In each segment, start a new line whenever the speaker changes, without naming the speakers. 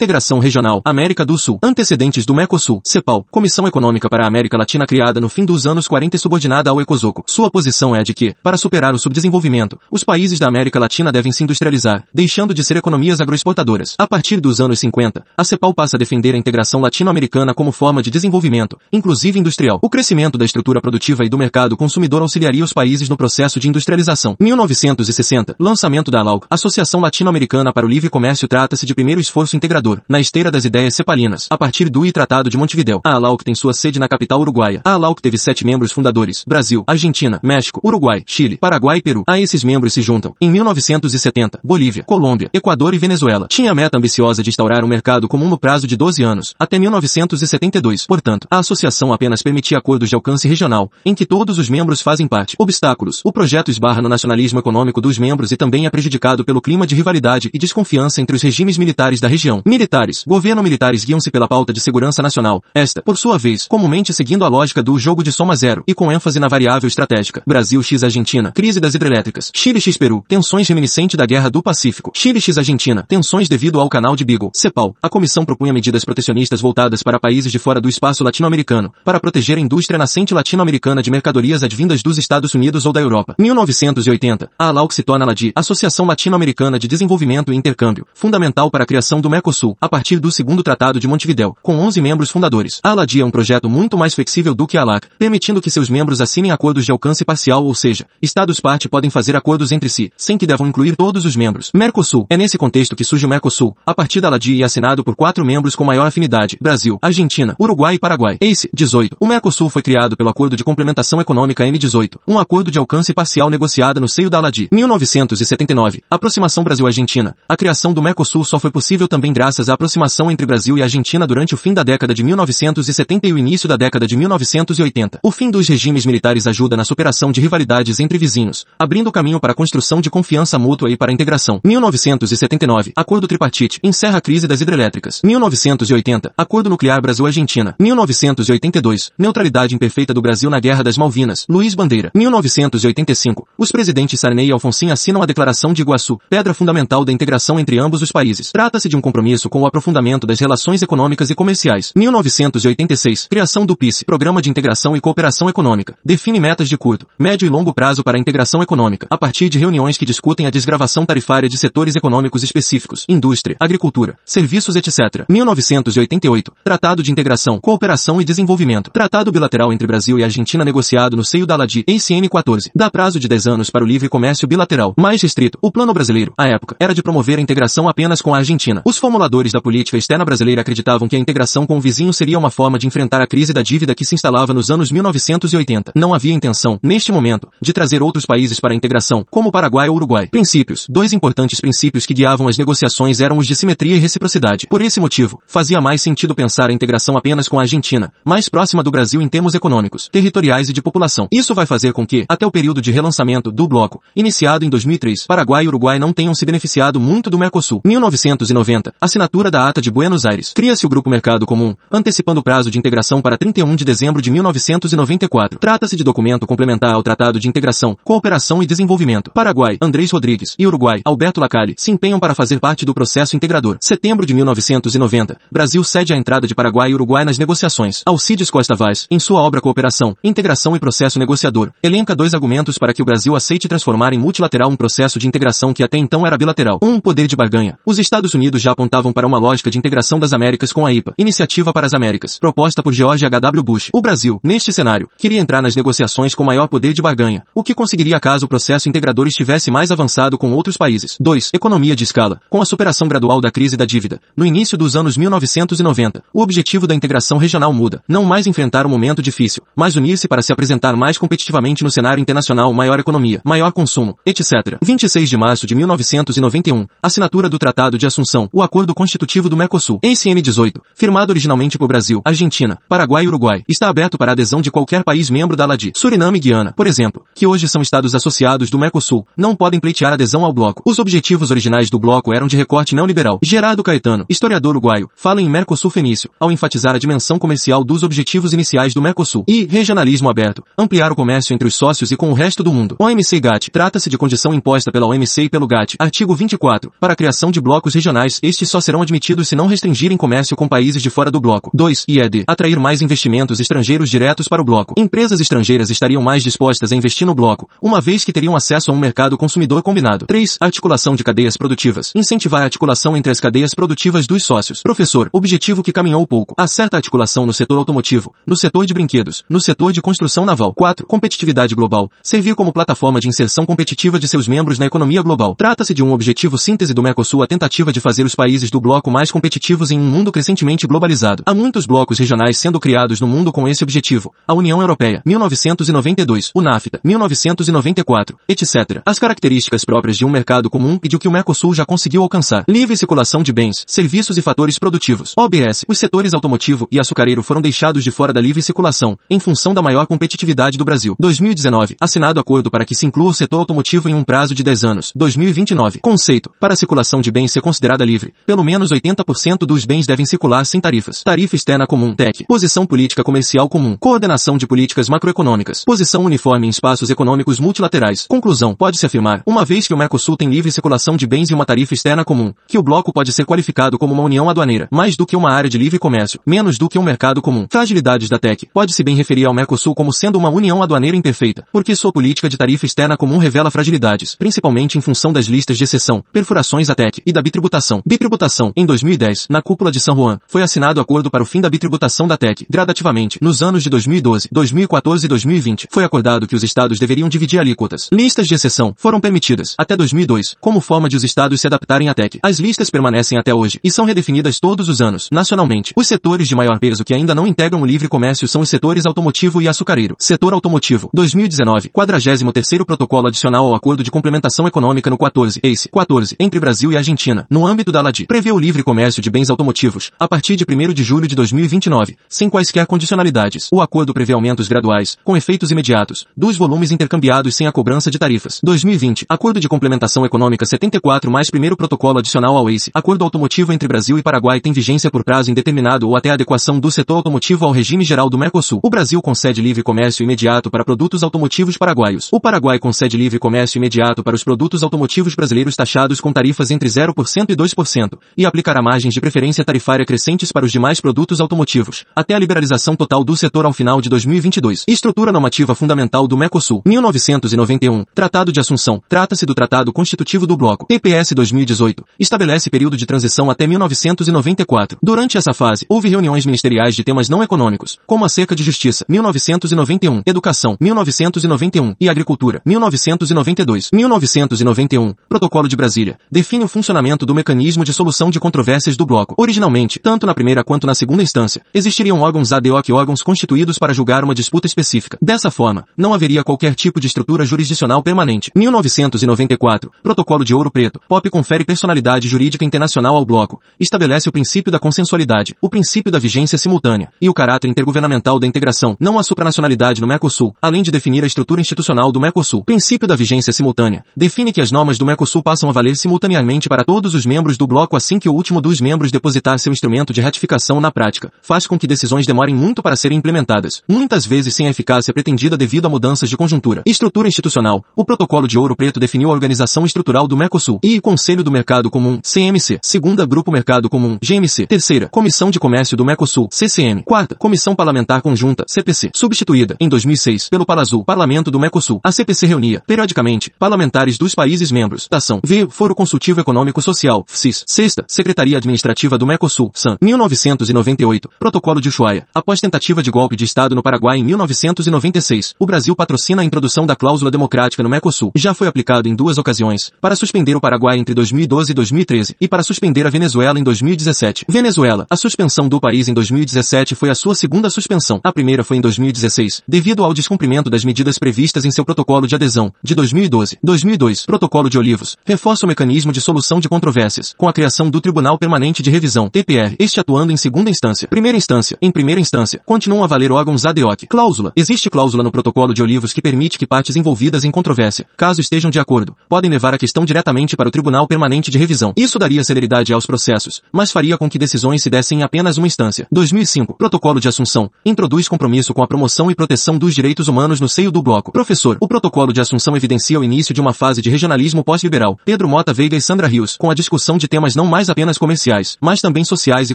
Integração Regional, América do Sul. Antecedentes do Mercosul, CEPAL, Comissão Econômica para a América Latina criada no fim dos anos 40 e subordinada ao ECOSOCO. Sua posição é de que, para superar o subdesenvolvimento, os países da América Latina devem se industrializar, deixando de ser economias agroexportadoras. A partir dos anos 50, a CEPAL passa a defender a integração latino-americana como forma de desenvolvimento, inclusive industrial. O crescimento da estrutura produtiva e do mercado consumidor auxiliaria os países no processo de industrialização. 1960, lançamento da ALAUC, Associação Latino-Americana para o Livre Comércio trata-se de primeiro esforço integrador, na esteira das ideias cepalinas, a partir do I Tratado de Montevideo. A ALAUC tem sua sede na capital uruguaia. A ALAUC teve sete membros fundadores, Brasil, Argentina, México, Uruguai, Chile, Paraguai e Peru. A esses membros se juntam, em 1970, Bolívia, Colômbia, Equador e Venezuela. Tinha a meta ambiciosa de instaurar um mercado comum no prazo de 12 anos, até 1972. Portanto, a associação apenas permitia acordos de alcance regional, em que todos os membros fazem parte. Obstáculos. O projeto esbarra no nacionalismo econômico dos membros e também é prejudicado pelo clima de rivalidade e desconfiança entre os regimes militares da região. Militares. Governo militares guiam-se pela pauta de segurança nacional. Esta, por sua vez, comumente seguindo a lógica do jogo de soma zero e com ênfase na variável estratégica. Brasil x Argentina. Crise das hidrelétricas. Chile x Peru. Tensões reminiscente da Guerra do Pacífico. Chile x Argentina. Tensões devido ao canal de Beagle. CEPAL. A comissão propunha medidas protecionistas voltadas para países de fora do espaço latino-americano, para proteger a indústria nascente latino-americana de mercadorias advindas dos Estados Unidos ou da Europa. 1980. A ALAUC se torna a LADI, Associação Latino-Americana de Desenvolvimento e Intercâmbio, fundamental para a criação do Mercosul, a partir do segundo Tratado de Montevideo, com 11 membros fundadores. A LADI é um projeto muito mais flexível do que a ALAC, permitindo que seus membros assinem acordos de alcance parcial ou seja, Estados-parte podem fazer acordos entre si, sem que devam incluir todos os membros. Mercosul. É nesse contexto que surge o Mercosul, a partir da LADI e assinado por quatro membros com maior afinidade, Brasil, Argentina, Uruguai e Paraguai. ACE, 18. O Mercosul foi criado pelo Acordo de Complementação Econômica M18, um acordo de alcance parcial negociado no seio da LADI. 1979. Aproximação Brasil-Argentina. A criação do Mercosul só foi possível também graças à aproximação entre Brasil e Argentina durante o fim da década de 1970 e o início da década de 1980. O fim dos regimes militares ajuda na superação de rivalidades entre vizinhos, abrindo caminho para a construção de confiança mútua e para a integração. 1979. Acordo Tripartite. Encerra a crise das hidrelétricas. 1980. Acordo Nuclear Brasil-Argentina. 1982. Neutralidade imperfeita do Brasil na Guerra das Malvinas. Luiz Bandeira. 1985. Os presidentes Sarney e Alfonsin assinam a Declaração de Iguaçu, pedra fundamental da integração entre ambos os países. Trata-se de um compromisso com o aprofundamento das relações econômicas e comerciais. 1986. Criação do PICE, Programa de Integração e Cooperação Econômica. Define metas de curto, médio e longo prazo para a integração econômica, a partir de reuniões que discutem a desgravação tarifária de setores econômicos específicos, indústria, agricultura, serviços, etc. 1988. Tratado de Integração, Cooperação e Desenvolvimento. Tratado bilateral entre Brasil e Argentina negociado no seio da LADI, ACN 14. Dá prazo de 10 anos para o livre comércio bilateral. Mais restrito. O plano brasileiro, à época, era de promover a integração apenas com a Argentina. Os formuladores da política externa brasileira acreditavam que a integração com o vizinho seria uma forma de enfrentar a crise da dívida que se instalava nos anos 1980. Não havia intenção, neste momento, de trazer outros países para a integração, como Paraguai ou Uruguai. Princípios. Dois importantes princípios que guiavam as negociações eram os de simetria e reciprocidade. Por esse motivo, fazia mais sentido pensar a integração apenas com a Argentina, mais próxima do Brasil em termos econômicos, territoriais e de população. Isso vai fazer com que, até o período de relançamento do bloco, iniciado em 2003, Paraguai e Uruguai não tenham se beneficiado muito do Mercosul. 1990. Assinatura da Ata de Buenos Aires. Cria-se o Grupo Mercado Comum, antecipando o prazo de integração para 31 de dezembro de 1994. Trata-se de documento complementar ao Tratado de Integração, Cooperação e Desenvolvimento. Paraguai, Andrés Rodrigues e Uruguai, Alberto Lacalle, se empenham para fazer parte do processo integrador. Setembro de 1990. Brasil cede a entrada de Paraguai e Uruguai nas negociações. Alcides Costa Vaz, em sua obra Cooperação, Integração e Processo Negociador, elenca dois argumentos para que o Brasil aceite transformar em multilateral um processo de integração que até então era bilateral. Um, poder de barganha. Os Estados Unidos já apontavam para uma lógica de integração das Américas com a IPA, Iniciativa para as Américas, proposta por George H.W. Bush. O Brasil, neste cenário, queria entrar nas negociações com maior poder de barganha, o que conseguiria caso o processo integrador estivesse mais avançado com outros países. 2. Economia de escala. Com a superação gradual da crise da dívida, no início dos anos 1990, o objetivo da integração regional muda. Não mais enfrentar um momento difícil, mas unir-se para se apresentar mais competitivamente no cenário internacional maior economia, maior consumo, etc. 26 de março de 1991. Assinatura do Tratado de Assunção, o Acordo Constitutivo do Mercosul. ACN 18. Firmado originalmente por Brasil, Argentina, Paraguai e Uruguai. Está aberto para adesão de qualquer país membro da LADI. Suriname e Guiana, por exemplo, que hoje são estados associados do Mercosul, não podem pleitear adesão ao bloco. Os objetivos originais do bloco eram de recorte neoliberal. Gerardo Caetano, historiador uruguaio, fala em Mercosul fenício, ao enfatizar a dimensão comercial dos objetivos iniciais do Mercosul. E regionalismo aberto, ampliar o comércio entre os sócios e com o resto do mundo. OMC GATT, trata-se de condição imposta pela OMC e pelo GATT. Artigo 24, para a criação de blocos regionais, estes só serão serão admitidos se não restringirem comércio com países de fora do bloco. 2. IED. Atrair mais investimentos estrangeiros diretos para o bloco. Empresas estrangeiras estariam mais dispostas a investir no bloco, uma vez que teriam acesso a um mercado consumidor combinado. 3. Articulação de cadeias produtivas. Incentivar a articulação entre as cadeias produtivas dos sócios. Professor, objetivo que caminhou pouco. A certa articulação no setor automotivo, no setor de brinquedos, no setor de construção naval. 4. Competitividade global. Servir como plataforma de inserção competitiva de seus membros na economia global. Trata-se de um objetivo síntese do Mercosul a tentativa de fazer os países do bloco mais competitivos em um mundo crescentemente globalizado. Há muitos blocos regionais sendo criados no mundo com esse objetivo. A União Europeia, 1992, o NAFTA, 1994, etc. As características próprias de um mercado comum e de o que o Mercosul já conseguiu alcançar. Livre circulação de bens, serviços e fatores produtivos. OBS, os setores automotivo e açucareiro foram deixados de fora da livre circulação, em função da maior competitividade do Brasil. 2019, assinado acordo para que se inclua o setor automotivo em um prazo de 10 anos. 2029, conceito, para a circulação de bens ser considerada livre, pelo menos 80% dos bens devem circular sem tarifas. Tarifa externa comum, TEC. Posição política comercial comum. Coordenação de políticas macroeconômicas. Posição uniforme em espaços econômicos multilaterais. Conclusão, pode-se afirmar, uma vez que o Mercosul tem livre circulação de bens e uma tarifa externa comum, que o bloco pode ser qualificado como uma união aduaneira, mais do que uma área de livre comércio, menos do que um mercado comum. Fragilidades da TEC. Pode-se bem referir ao Mercosul como sendo uma união aduaneira imperfeita, porque sua política de tarifa externa comum revela fragilidades, principalmente em função das listas de exceção, perfurações ATEC e da bitributação. Bitributação, em 2010, na cúpula de São Juan, foi assinado acordo para o fim da bitributação da TEC, gradativamente, nos anos de 2012, 2014 e 2020. Foi acordado que os estados deveriam dividir alíquotas. Listas de exceção foram permitidas, até 2002, como forma de os estados se adaptarem à TEC. As listas permanecem até hoje, e são redefinidas todos os anos, nacionalmente. Os setores de maior peso que ainda não integram o livre comércio são os setores automotivo e açucareiro. Setor automotivo, 2019, 43º Protocolo Adicional ao Acordo de Complementação Econômica no 14, ACE, 14, entre Brasil e Argentina, no âmbito da LADI, prevê o livre comércio de bens automotivos, a partir de 1 de julho de 2029, sem quaisquer condicionalidades. O acordo prevê aumentos graduais, com efeitos imediatos, dos volumes intercambiados sem a cobrança de tarifas. 2020, Acordo de Complementação Econômica 74 mais primeiro protocolo adicional ao ACE, Acordo automotivo entre Brasil e Paraguai tem vigência por prazo indeterminado ou até a adequação do setor automotivo ao regime geral do Mercosul. O Brasil concede livre comércio imediato para produtos automotivos paraguaios. O Paraguai concede livre comércio imediato para os produtos automotivos brasileiros taxados com tarifas entre 0% e 2%, e aplicará margens de preferência tarifária crescentes para os demais produtos automotivos, até a liberalização total do setor ao final de 2022. Estrutura normativa fundamental do Mercosul. 1991. Tratado de Assunção. Trata-se do Tratado Constitutivo do Bloco. TPS 2018. Estabelece período de transição até 1994. Durante essa fase, houve reuniões ministeriais de temas não econômicos, como acerca de justiça. 1991. Educação. 1991. E agricultura. 1992. 1991. Protocolo de Brasília. Define o funcionamento do mecanismo de solução de controvérsias do bloco. Originalmente, tanto na primeira quanto na segunda instância, existiriam órgãos ad hoc órgãos constituídos para julgar uma disputa específica. Dessa forma, não haveria qualquer tipo de estrutura jurisdicional permanente. 1994. Protocolo de Ouro Preto. POP confere personalidade jurídica internacional ao bloco. Estabelece o princípio da consensualidade, o princípio da vigência simultânea e o caráter intergovernamental da integração, não a supranacionalidade no Mercosul, além de definir a estrutura institucional do Mercosul. Princípio da vigência simultânea. Define que as normas do Mercosul passam a valer simultaneamente para todos os membros do bloco assim que o último dos membros depositar seu instrumento de ratificação na prática. Faz com que decisões demorem muito para serem implementadas, muitas vezes sem a eficácia pretendida devido a mudanças de conjuntura. Estrutura institucional. O Protocolo de Ouro Preto definiu a organização estrutural do Mercosul e Conselho do Mercado Comum, CMC. Segunda, Grupo Mercado Comum, GMC. Terceira, Comissão de Comércio do Mercosul, CCM. Quarta, Comissão Parlamentar Conjunta, CPC. Substituída, em 2006, pelo Palazul, Parlamento do Mercosul. A CPC reunia, periodicamente, parlamentares dos países membros. Ação. V. Foro Consultivo Econômico Social, FCIS. Sexta, Secretaria Administrativa do Mercosul, SAM. 1998. Protocolo de Ushuaia. Após tentativa de golpe de Estado no Paraguai em 1996, o Brasil patrocina a introdução da cláusula democrática no Mercosul. Já foi aplicado em duas ocasiões, para suspender o Paraguai entre 2012 e 2013, e para suspender a Venezuela em 2017. Venezuela. A suspensão do país em 2017 foi a sua segunda suspensão. A primeira foi em 2016, devido ao descumprimento das medidas previstas em seu protocolo de adesão, de 2012. 2002. Protocolo de Olivos. Reforça o mecanismo de solução de controvérsias, com a criação do Tribunal Permanente de Revisão, TPR, este atuando em segunda instância. Primeira instância. Em primeira instância, continuam a valer órgãos ad hoc. Cláusula. Existe cláusula no protocolo de Olivos que permite que partes envolvidas em controvérsia, caso estejam de acordo, podem levar a questão diretamente para o Tribunal Permanente de Revisão. Isso daria celeridade aos processos, mas faria com que decisões se dessem em apenas uma instância. 2005. Protocolo de Assunção. Introduz compromisso com a promoção e proteção dos direitos humanos no seio do bloco. Professor. O protocolo de Assunção evidencia o início de uma fase de regionalismo pós-liberal. Pedro Mota Veiga e Sandra Rios, com a discussão de temas não mais mais apenas comerciais, mas também sociais e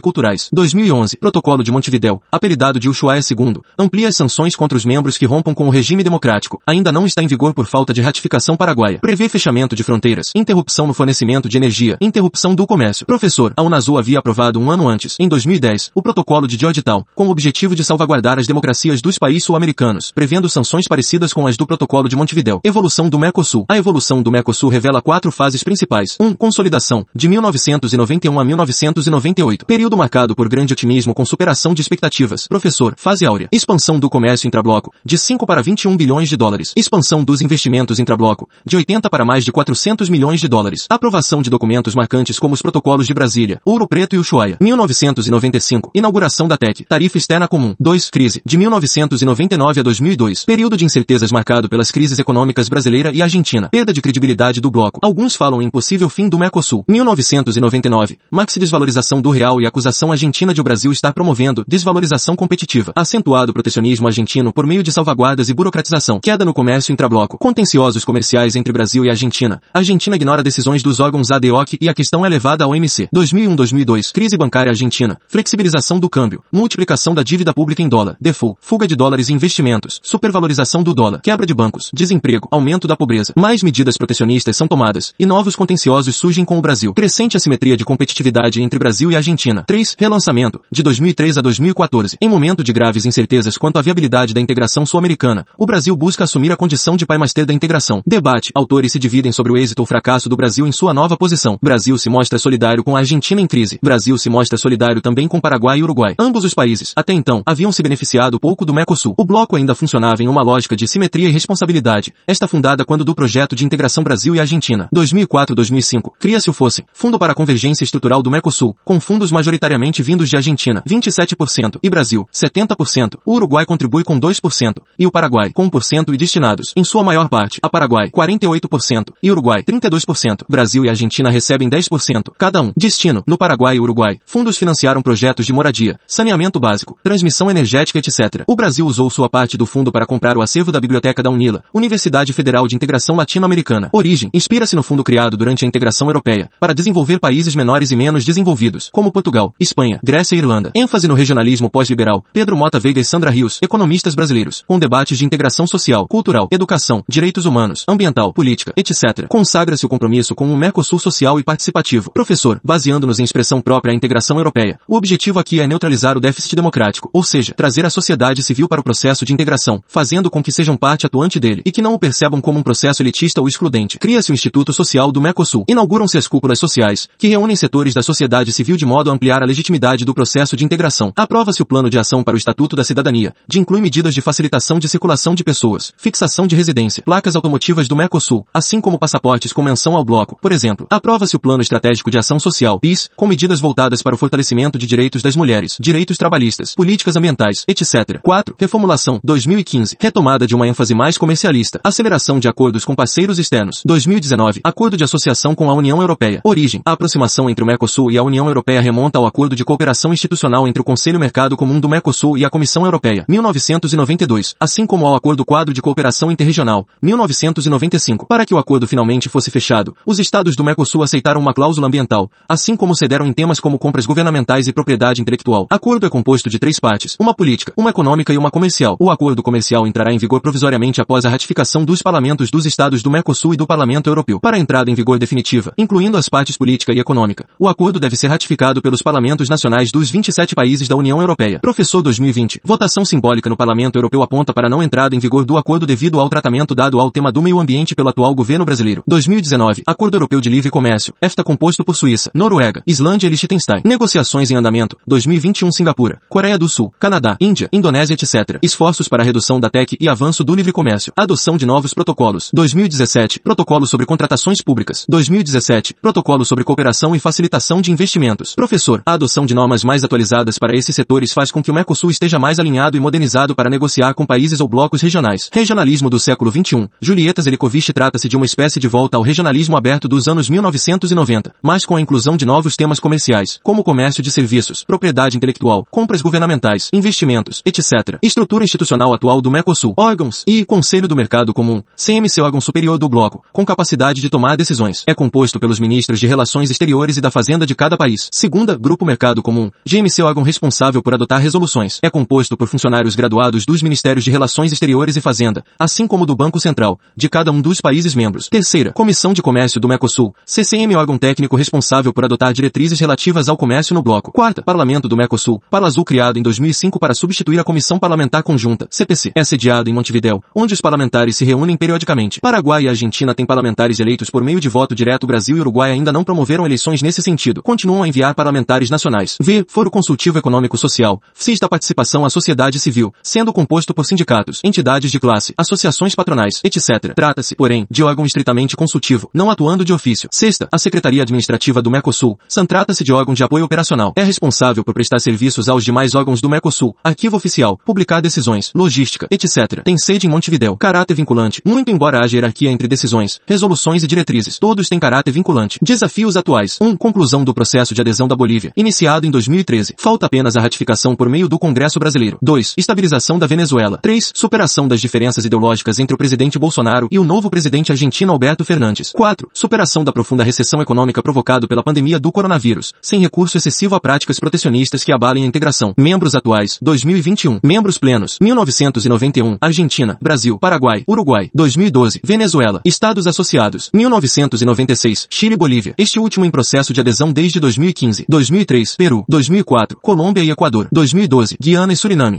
culturais. 2011, Protocolo de Montevidéu, apelidado de Ushuaia II, amplia as sanções contra os membros que rompam com o regime democrático. Ainda não está em vigor por falta de ratificação paraguaia. Prevê fechamento de fronteiras, interrupção no fornecimento de energia, interrupção do comércio. Professor, a Unasul havia aprovado um ano antes, em 2010, o protocolo de Georgetown, com o objetivo de salvaguardar as democracias dos países sul-americanos, prevendo sanções parecidas com as do protocolo de Montevidéu. Evolução do Mercosul. A evolução do Mercosul revela quatro fases principais. 1. Um, consolidação, de 1991 a 1998. Período marcado por grande otimismo com superação de expectativas. Professor, fase áurea. Expansão do comércio intrabloco, de 5 para 21 bilhões de dólares. Expansão dos investimentos intrabloco, de 80 para mais de 400 milhões de dólares. Aprovação de documentos marcantes como os protocolos de Brasília, Ouro Preto e Ushuaia. 1995. Inauguração da TEC. Tarifa externa comum. 2. Crise. De 1999 a 2002. Período de incertezas marcado pelas crises econômicas brasileira e argentina. Perda de credibilidade do bloco. Alguns falam em possível fim do Mercosul. 1999. Maxi desvalorização do real e acusação argentina de o Brasil estar promovendo desvalorização competitiva. Acentuado protecionismo argentino por meio de salvaguardas e burocratização. Queda no comércio intrabloco. Contenciosos comerciais entre Brasil e Argentina. Argentina ignora decisões dos órgãos ADOC e a questão é levada ao OMC. 2001-2002. Crise bancária argentina. Flexibilização do câmbio. Multiplicação da dívida pública em dólar. Default. Fuga de dólares e investimentos. Supervalorização do dólar. Quebra de bancos. Desemprego. Aumento da pobreza. Mais medidas protecionistas são tomadas. E novos contenciosos surgem com o Brasil. Crescente assimetria de competitividade entre Brasil e Argentina. 3. Relançamento. De 2003 a 2014. Em momento de graves incertezas quanto à viabilidade da integração sul-americana, o Brasil busca assumir a condição de pai mais ter da integração. Debate. Autores se dividem sobre o êxito ou fracasso do Brasil em sua nova posição. Brasil se mostra solidário com a Argentina em crise. Brasil se mostra solidário também com Paraguai e Uruguai. Ambos os países, até então, haviam se beneficiado pouco do Mercosul. O bloco ainda funcionava em uma lógica de simetria e responsabilidade. Esta fundada quando do projeto de integração Brasil e Argentina. 2004-2005. Cria-se o FOSSE, Fundo para a Convergência Estrutural do Mercosul, com fundos majoritariamente vindos de Argentina, 27%, e Brasil, 70%. O Uruguai contribui com 2%, e o Paraguai, com 1% e destinados, em sua maior parte, a Paraguai, 48%, e Uruguai, 32%. Brasil e Argentina recebem 10%, cada um. Destino, no Paraguai e Uruguai. Fundos financiaram projetos de moradia, saneamento básico, transmissão energética, etc. O Brasil usou sua parte do fundo para comprar o acervo da Biblioteca da UNILA, Universidade Federal de Integração Latino-Americana. Origem, inspira-se no fundo criado durante a integração europeia, para desenvolver países menores e menos desenvolvidos, como Portugal, Espanha, Grécia e Irlanda. ênfase no regionalismo pós-liberal. Pedro Mota Veiga e Sandra Rios, economistas brasileiros, com debates de integração social, cultural, educação, direitos humanos, ambiental, política, etc. Consagra-se o compromisso com um Mercosul social e participativo. Professor, baseando-nos em expressão própria à integração europeia, o objetivo aqui é neutralizar o déficit democrático, ou seja, trazer a sociedade civil para o processo de integração, fazendo com que sejam parte atuante dele e que não o percebam como um processo elitista ou excludente. Cria-se o Instituto Social do Mercosul. Inauguram-se as cúpulas sociais, que reúnem setores da sociedade civil de modo a ampliar a legitimidade do processo de integração. Aprova-se o plano de ação para o Estatuto da Cidadania, de inclui medidas de facilitação de circulação de pessoas, fixação de residência, placas automotivas do Mercosul, assim como passaportes com menção ao bloco. Por exemplo, aprova-se o Plano Estratégico de Ação Social, PIS, com medidas voltadas para o fortalecimento de direitos das mulheres, direitos trabalhistas, políticas ambientais, etc. 4. Reformulação, 2015. Retomada de uma ênfase mais comercialista. Aceleração de acordos com parceiros externos. 2019. Acordo de associação com a União Europeia. Origem. A aproximação entre o Mercosul e a União Europeia remonta ao Acordo de Cooperação Institucional entre o Conselho Mercado Comum do Mercosul e a Comissão Europeia. 1992. Assim como ao Acordo Quadro de Cooperação Interregional. 1995. Para que o acordo finalmente fosse fechado, os estados do Mercosul aceitaram uma cláusula ambiental, assim como cederam em temas como compras governamentais e propriedade intelectual. Acordo é composto de três partes, uma política, uma econômica e uma comercial. O acordo comercial entrará em vigor provisoriamente após a ratificação dos parlamentos dos estados do Mercosul e do Parlamento Europeu. Para a entrada em vigor definitiva, incluindo as partes política e econômica, o acordo deve ser ratificado pelos parlamentos nacionais dos 27 países da União Europeia. Professor 2020. Votação simbólica no Parlamento Europeu aponta para não entrada em vigor do acordo devido ao tratamento dado ao tema do meio ambiente pelo atual governo brasileiro. 2019. Acordo Europeu de Livre Comércio. EFTA composto por Suíça, Noruega, Islândia e Liechtenstein. Negociações em andamento. 2021 Singapura, Coreia do Sul, Canadá, Índia, Indonésia, etc. Esforços para redução da TEC e avanço do livre comércio. Adoção de novos protocolos. 2017. Protocolo sobre contratações públicas. 2017. Protocolo sobre cooperação e facilitação de investimentos. Professor, a adoção de normas mais atualizadas para esses setores faz com que o Mercosul esteja mais alinhado e modernizado para negociar com países ou blocos regionais. Regionalismo do século XXI. Julieta Zelikovich trata-se de uma espécie de volta ao regionalismo aberto dos anos 1990, mas com a inclusão de novos temas comerciais, como comércio de serviços, propriedade intelectual, compras governamentais, investimentos, etc. Estrutura institucional atual do Mercosul, órgãos e Conselho do Mercado Comum, CMC órgão superior do bloco, com capacidade de tomar decisões. É composto pelos ministros de Relações Exteriores Exteriores e da Fazenda de cada país. Segunda, Grupo Mercado Comum. GMC órgão responsável por adotar resoluções. É composto por funcionários graduados dos Ministérios de Relações Exteriores e Fazenda, assim como do Banco Central, de cada um dos países membros. Terceira, Comissão de Comércio do Mercosul. CCM órgão técnico responsável por adotar diretrizes relativas ao comércio no bloco. Quarta, Parlamento do Mercosul. Azul criado em 2005 para substituir a Comissão Parlamentar Conjunta, CPC. É sediado em Montevidéu, onde os parlamentares se reúnem periodicamente. Paraguai e Argentina têm parlamentares eleitos por meio de voto direto. Brasil e Uruguai ainda não promoveram eleições nesse sentido. Continuam a enviar parlamentares nacionais. V. Foro Consultivo Econômico Social. FIS da participação à sociedade civil, sendo composto por sindicatos, entidades de classe, associações patronais, etc. Trata-se, porém, de órgão estritamente consultivo, não atuando de ofício. Sexta, a Secretaria Administrativa do Mercosul. SAN trata-se de órgão de apoio operacional. É responsável por prestar serviços aos demais órgãos do Mercosul, arquivo oficial, publicar decisões, logística, etc. Tem sede em Montevidéu. Caráter vinculante. Muito embora haja hierarquia entre decisões, resoluções e diretrizes, todos têm caráter vinculante. Desafios atuais. 1. Um, conclusão do processo de adesão da Bolívia, iniciado em 2013. Falta apenas a ratificação por meio do Congresso Brasileiro. 2. Estabilização da Venezuela. 3. Superação das diferenças ideológicas entre o presidente Bolsonaro e o novo presidente argentino Alberto Fernandes. 4. Superação da profunda recessão econômica provocada pela pandemia do coronavírus, sem recurso excessivo a práticas protecionistas que abalem a integração. Membros atuais, 2021. Membros plenos, 1991. Argentina, Brasil, Paraguai, Uruguai, 2012. Venezuela. Estados associados, 1996. Chile e Bolívia. Este último em processo de adesão desde 2015. 2003. Peru. 2004. Colômbia e Equador. 2012. Guiana e Suriname.